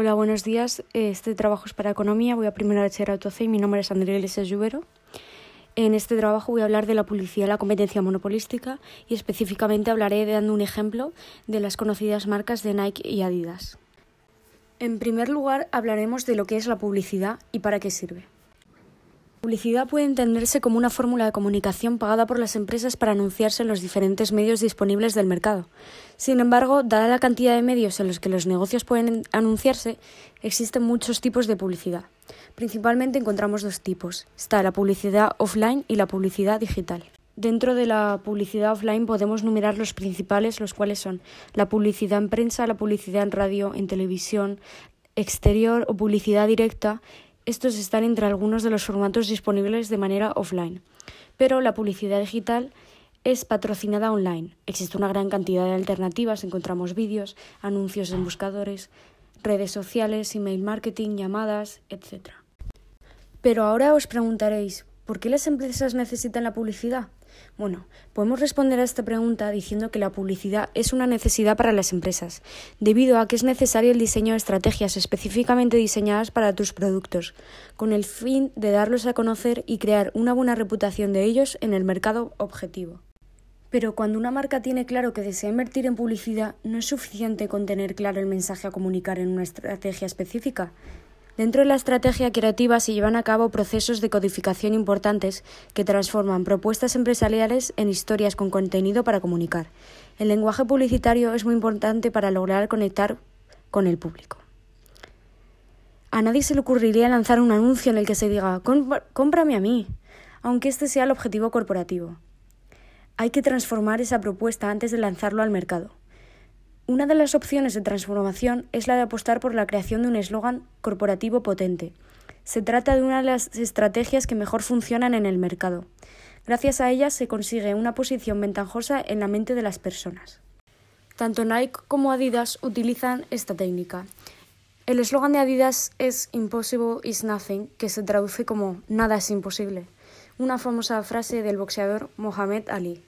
Hola, buenos días. Este trabajo es para economía. Voy a primero bachillerato C y mi nombre es Andrea Iglesias Lluvero. En este trabajo voy a hablar de la publicidad la competencia monopolística y específicamente hablaré dando un ejemplo de las conocidas marcas de Nike y Adidas. En primer lugar, hablaremos de lo que es la publicidad y para qué sirve. Publicidad puede entenderse como una fórmula de comunicación pagada por las empresas para anunciarse en los diferentes medios disponibles del mercado. Sin embargo, dada la cantidad de medios en los que los negocios pueden anunciarse, existen muchos tipos de publicidad. Principalmente encontramos dos tipos. Está la publicidad offline y la publicidad digital. Dentro de la publicidad offline podemos numerar los principales, los cuales son la publicidad en prensa, la publicidad en radio, en televisión, exterior o publicidad directa estos están entre algunos de los formatos disponibles de manera offline, pero la publicidad digital es patrocinada online. Existe una gran cantidad de alternativas, encontramos vídeos, anuncios en buscadores, redes sociales, email marketing, llamadas, etc. Pero ahora os preguntaréis, ¿por qué las empresas necesitan la publicidad? Bueno, podemos responder a esta pregunta diciendo que la publicidad es una necesidad para las empresas, debido a que es necesario el diseño de estrategias específicamente diseñadas para tus productos, con el fin de darlos a conocer y crear una buena reputación de ellos en el mercado objetivo. Pero cuando una marca tiene claro que desea invertir en publicidad, no es suficiente con tener claro el mensaje a comunicar en una estrategia específica, Dentro de la estrategia creativa se llevan a cabo procesos de codificación importantes que transforman propuestas empresariales en historias con contenido para comunicar. El lenguaje publicitario es muy importante para lograr conectar con el público. A nadie se le ocurriría lanzar un anuncio en el que se diga cómprame a mí, aunque este sea el objetivo corporativo. Hay que transformar esa propuesta antes de lanzarlo al mercado. Una de las opciones de transformación es la de apostar por la creación de un eslogan corporativo potente. Se trata de una de las estrategias que mejor funcionan en el mercado. Gracias a ella se consigue una posición ventajosa en la mente de las personas. Tanto Nike como Adidas utilizan esta técnica. El eslogan de Adidas es Impossible is nothing, que se traduce como Nada es imposible, una famosa frase del boxeador Mohamed Ali.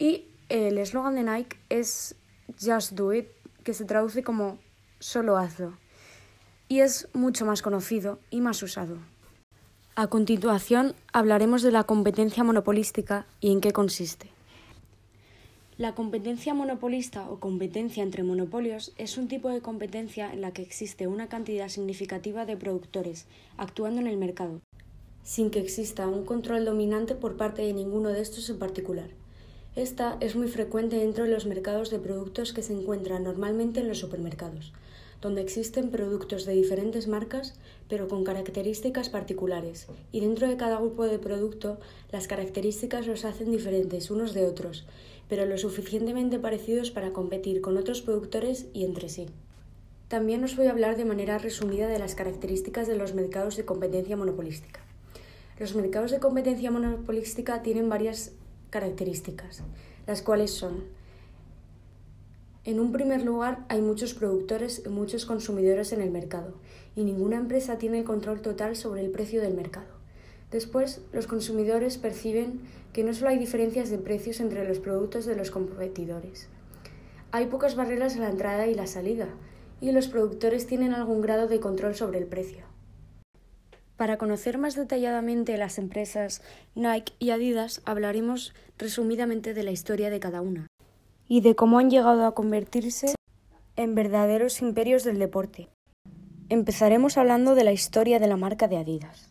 Y el eslogan de Nike es Just Do It, que se traduce como solo hazlo, y es mucho más conocido y más usado. A continuación hablaremos de la competencia monopolística y en qué consiste. La competencia monopolista o competencia entre monopolios es un tipo de competencia en la que existe una cantidad significativa de productores actuando en el mercado, sin que exista un control dominante por parte de ninguno de estos en particular. Esta es muy frecuente dentro de los mercados de productos que se encuentran normalmente en los supermercados, donde existen productos de diferentes marcas pero con características particulares, y dentro de cada grupo de producto las características los hacen diferentes unos de otros, pero lo suficientemente parecidos para competir con otros productores y entre sí. También os voy a hablar de manera resumida de las características de los mercados de competencia monopolística. Los mercados de competencia monopolística tienen varias características, las cuales son, en un primer lugar, hay muchos productores y muchos consumidores en el mercado, y ninguna empresa tiene el control total sobre el precio del mercado. Después, los consumidores perciben que no solo hay diferencias de precios entre los productos de los competidores. Hay pocas barreras a la entrada y la salida, y los productores tienen algún grado de control sobre el precio. Para conocer más detalladamente las empresas Nike y Adidas, hablaremos resumidamente de la historia de cada una y de cómo han llegado a convertirse en verdaderos imperios del deporte. Empezaremos hablando de la historia de la marca de Adidas.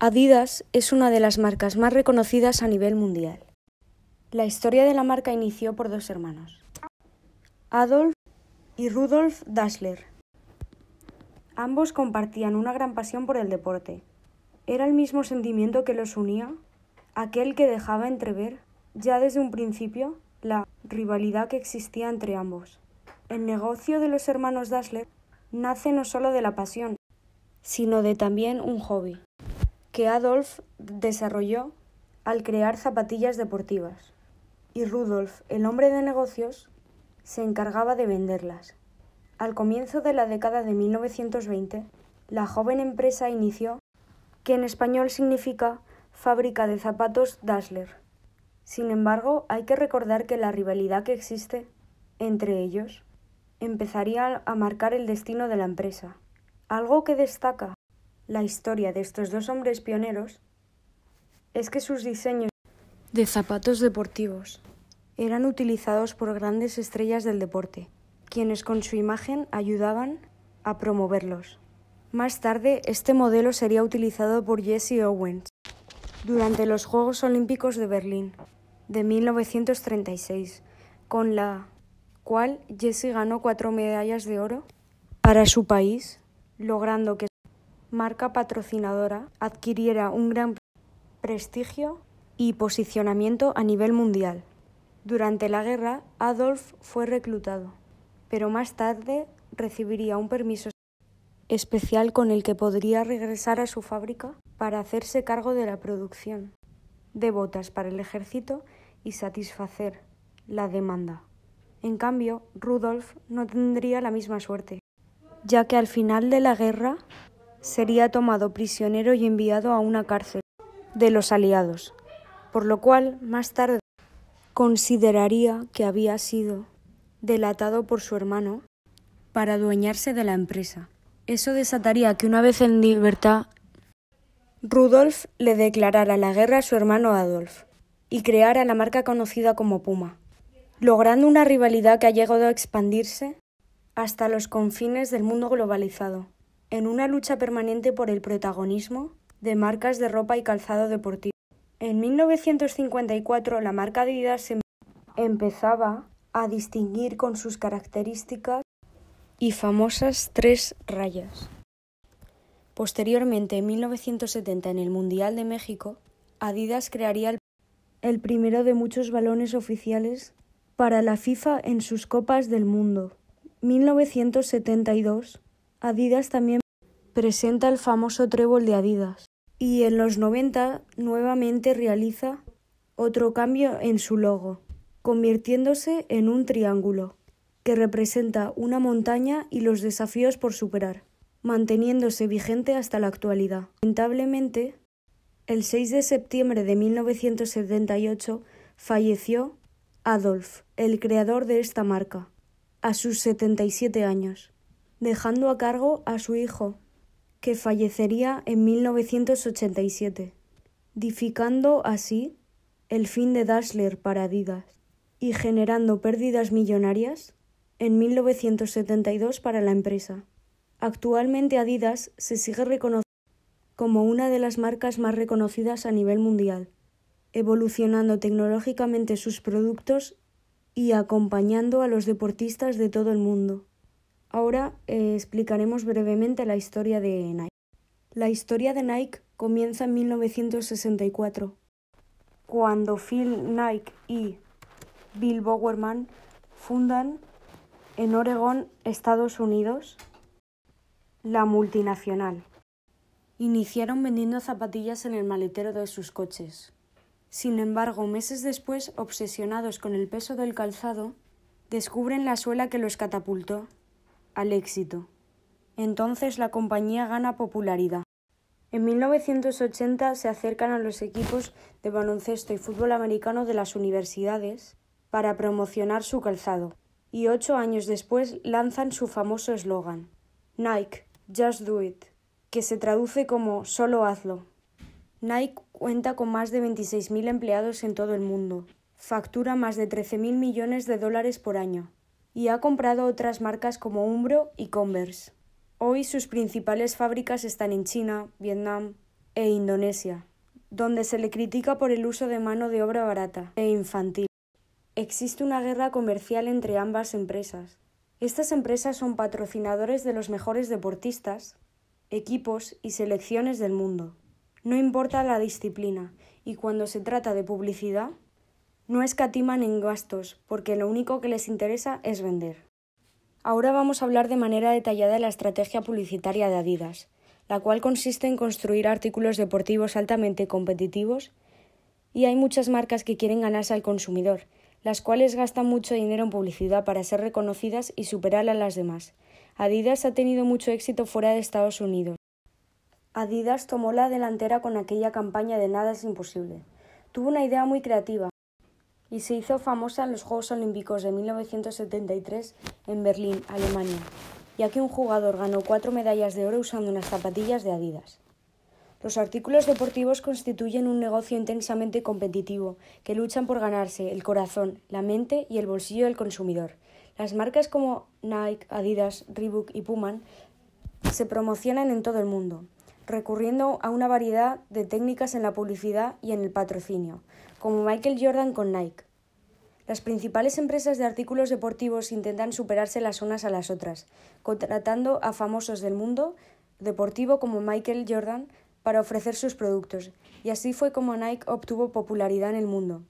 Adidas es una de las marcas más reconocidas a nivel mundial. La historia de la marca inició por dos hermanos, Adolf y Rudolf Dassler. Ambos compartían una gran pasión por el deporte. Era el mismo sentimiento que los unía, aquel que dejaba entrever, ya desde un principio, la rivalidad que existía entre ambos. El negocio de los hermanos Dassler nace no solo de la pasión, sino de también un hobby, que Adolf desarrolló al crear zapatillas deportivas, y Rudolf, el hombre de negocios, se encargaba de venderlas. Al comienzo de la década de 1920, la joven empresa inició, que en español significa Fábrica de Zapatos Dassler. Sin embargo, hay que recordar que la rivalidad que existe entre ellos empezaría a marcar el destino de la empresa, Algo que destaca la historia de estos dos hombres pioneros es que sus diseños de zapatos deportivos eran utilizados por grandes estrellas del deporte, quienes con su imagen ayudaban a promoverlos. Más tarde, este modelo sería utilizado por Jesse Owens durante los Juegos Olímpicos de Berlín de 1936, con la cual Jesse ganó cuatro medallas de oro para su país, logrando que su marca patrocinadora adquiriera un gran prestigio y posicionamiento a nivel mundial. Durante la guerra, Adolf fue reclutado, pero más tarde recibiría un permiso especial con el que podría regresar a su fábrica para hacerse cargo de la producción de botas para el ejército y satisfacer la demanda. En cambio, Rudolf no tendría la misma suerte, ya que al final de la guerra sería tomado prisionero y enviado a una cárcel de los aliados, por lo cual más tarde consideraría que había sido delatado por su hermano para adueñarse de la empresa. Eso desataría que una vez en libertad, Rudolf le declarara la guerra a su hermano Adolf y creara la marca conocida como Puma, logrando una rivalidad que ha llegado a expandirse hasta los confines del mundo globalizado, en una lucha permanente por el protagonismo de marcas de ropa y calzado deportivo. En 1954 la marca Adidas se empezaba a distinguir con sus características y famosas tres rayas. Posteriormente, en 1970, en el Mundial de México, Adidas crearía el, primero de muchos balones oficiales para la FIFA en sus Copas del Mundo. 1972, Adidas también presenta el famoso trébol de Adidas y en los 90 nuevamente realiza otro cambio en su logo, convirtiéndose en un triángulo que representa una montaña y los desafíos por superar, manteniéndose vigente hasta la actualidad. Lamentablemente, el 6 de septiembre de 1978 falleció Adolf, el creador de esta marca, a sus 77 años, dejando a cargo a su hijo, que fallecería en 1987, dificando así el fin de Dassler para Adidas y generando pérdidas millonarias en 1972 para la empresa. Actualmente Adidas se sigue reconociendo como una de las marcas más reconocidas a nivel mundial, evolucionando tecnológicamente sus productos y acompañando a los deportistas de todo el mundo. Ahora eh, explicaremos brevemente la historia de Nike. La historia de Nike comienza en 1964, cuando Phil Nike y Bill Bowerman fundan en Oregón, Estados Unidos, la multinacional. Iniciaron vendiendo zapatillas en el maletero de sus coches. Sin embargo, meses después, obsesionados con el peso del calzado, descubren la suela que los catapultó al éxito. Entonces la compañía gana popularidad. En 1980 se acercan a los equipos de baloncesto y fútbol americano de las universidades para promocionar su calzado y ocho años después lanzan su famoso eslogan Nike, Just Do It, que se traduce como Solo hazlo. Nike cuenta con más de 26.000 empleados en todo el mundo, factura más de 13.000 millones de dólares por año y ha comprado otras marcas como Umbro y Converse. Hoy sus principales fábricas están en China, Vietnam e Indonesia, donde se le critica por el uso de mano de obra barata e infantil. Existe una guerra comercial entre ambas empresas. Estas empresas son patrocinadores de los mejores deportistas, equipos y selecciones del mundo. No importa la disciplina, y cuando se trata de publicidad, no escatiman en gastos, porque lo único que les interesa es vender. Ahora vamos a hablar de manera detallada de la estrategia publicitaria de Adidas, la cual consiste en construir artículos deportivos altamente competitivos y hay muchas marcas que quieren ganarse al consumidor, las cuales gastan mucho dinero en publicidad para ser reconocidas y superar a las demás. Adidas ha tenido mucho éxito fuera de Estados Unidos. Adidas tomó la delantera con aquella campaña de Nada es imposible. Tuvo una idea muy creativa y se hizo famosa en los Juegos Olímpicos de 1973 en Berlín, Alemania. ya que un jugador ganó cuatro medallas de oro usando unas zapatillas de Adidas. Los artículos deportivos constituyen un negocio intensamente competitivo, que luchan por ganarse el corazón, la mente y el bolsillo del consumidor. Las marcas como Nike, Adidas, Reebok y Puma se promocionan en todo el mundo, recurriendo a una variedad de técnicas en la publicidad y en el patrocinio, como Michael Jordan con Nike. Las principales empresas de artículos deportivos intentan superarse las unas a las otras, contratando a famosos del mundo deportivo como Michael Jordan para ofrecer sus productos, y así fue como Nike obtuvo popularidad en el mundo.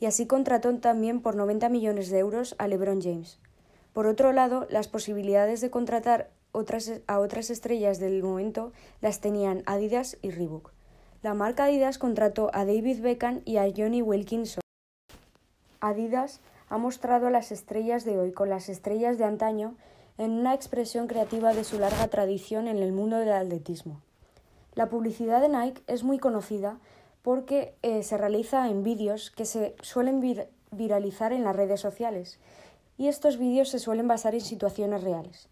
Y así contrató también por 90 millones de euros a LeBron James. Por otro lado, las posibilidades de contratar otras, a otras estrellas del momento las tenían Adidas y Reebok. La marca Adidas contrató a David Beckham y a Johnny Wilkinson. Adidas ha mostrado a las estrellas de hoy con las estrellas de antaño en una expresión creativa de su larga tradición en el mundo del atletismo. La publicidad de Nike es muy conocida porque eh, se realiza en vídeos que se suelen viralizar en las redes sociales y estos vídeos se suelen basar en situaciones reales.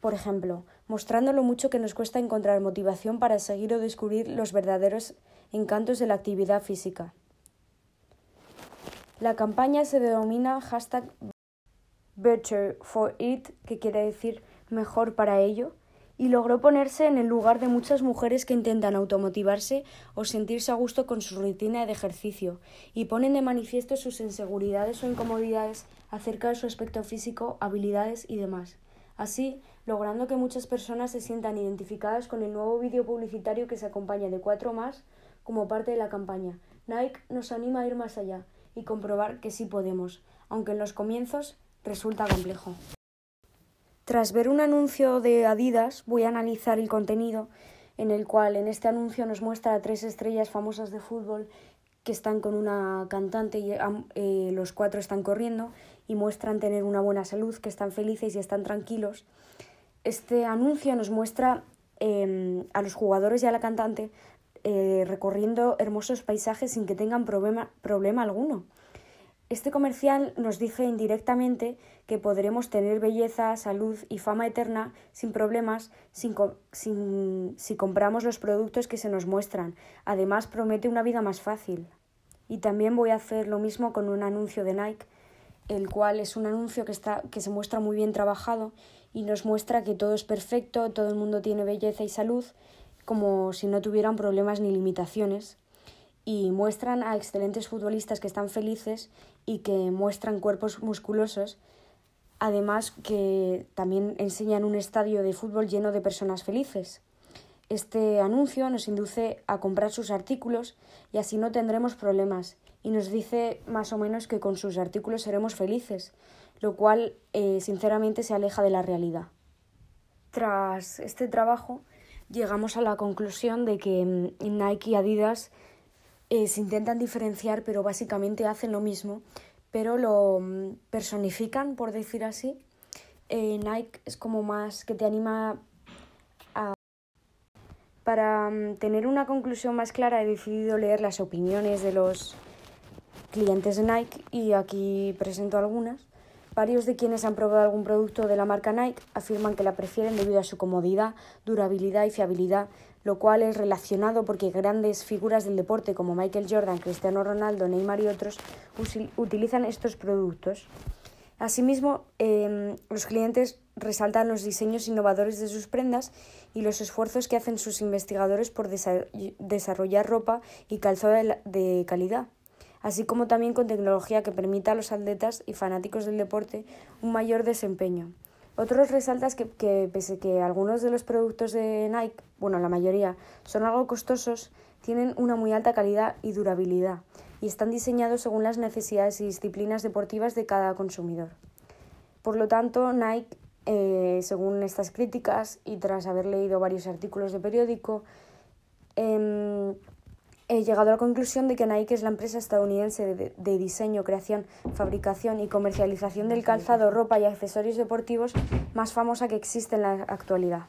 Por ejemplo, mostrando lo mucho que nos cuesta encontrar motivación para seguir o descubrir los verdaderos encantos de la actividad física. La campaña se denomina hashtag Better for It, que quiere decir mejor para ello, y logró ponerse en el lugar de muchas mujeres que intentan automotivarse o sentirse a gusto con su rutina de ejercicio y ponen de manifiesto sus inseguridades o incomodidades acerca de su aspecto físico, habilidades y demás. Así, logrando que muchas personas se sientan identificadas con el nuevo vídeo publicitario que se acompaña de cuatro más como parte de la campaña. Nike nos anima a ir más allá y comprobar que sí podemos, aunque en los comienzos resulta complejo. Tras ver un anuncio de Adidas, voy a analizar el contenido en el cual en este anuncio nos muestra a tres estrellas famosas de fútbol que están con una cantante y eh, los cuatro están corriendo y muestran tener una buena salud, que están felices y están tranquilos. Este anuncio nos muestra em, a los jugadores y a la cantante eh, recorriendo hermosos paisajes sin que tengan problema, problema alguno. Este comercial nos dice indirectamente que podremos tener belleza, salud y fama eterna sin problemas sin, si compramos los productos que se nos muestran. Además, promete una vida más fácil. Y también voy a hacer lo mismo con un anuncio de Nike, el cual es un anuncio que, está, que se muestra muy bien trabajado y nos muestra que todo es perfecto, todo el mundo tiene belleza y salud como si no tuvieran problemas ni limitaciones y muestran a excelentes futbolistas que están felices y que muestran cuerpos musculosos, además que también enseñan un estadio de fútbol lleno de personas felices. Este anuncio nos induce a comprar sus artículos y así no tendremos problemas y nos dice más o menos que con sus artículos seremos felices, lo cual eh, sinceramente se aleja de la realidad. Tras este trabajo, llegamos a la conclusión de que mm, Nike Adidas eh, se intentan diferenciar, pero básicamente hacen lo mismo, pero lo mm, personifican, por decir así. Eh, Nike es como más que te anima a... Para mm, tener una conclusión más clara he decidido leer las opiniones de los clientes de Nike y aquí presento algunas. Varios de quienes han probado algún producto de la marca Nike afirman que la prefieren debido a su comodidad, durabilidad y fiabilidad, lo cual es relacionado porque grandes figuras del deporte como Michael Jordan, Cristiano Ronaldo, Neymar y otros utilizan estos productos. Asimismo, em, los clientes resaltan los diseños innovadores de sus prendas y los esfuerzos que hacen sus investigadores por desarrollar ropa y calzado de calidad así como también con tecnología que permita a los atletas y fanáticos del deporte un mayor desempeño. Otros resaltas que, que pese que algunos de los productos de Nike, bueno, la mayoría, son algo costosos, tienen una muy alta calidad y durabilidad y están diseñados según las necesidades y disciplinas deportivas de cada consumidor. Por lo tanto, Nike, eh, según estas críticas y tras haber leído varios artículos de periódico, em, He llegado a la conclusión de que Nike es la empresa estadounidense de, diseño, creación, fabricación y comercialización del calzado, ropa y accesorios deportivos más famosa que existe en la actualidad.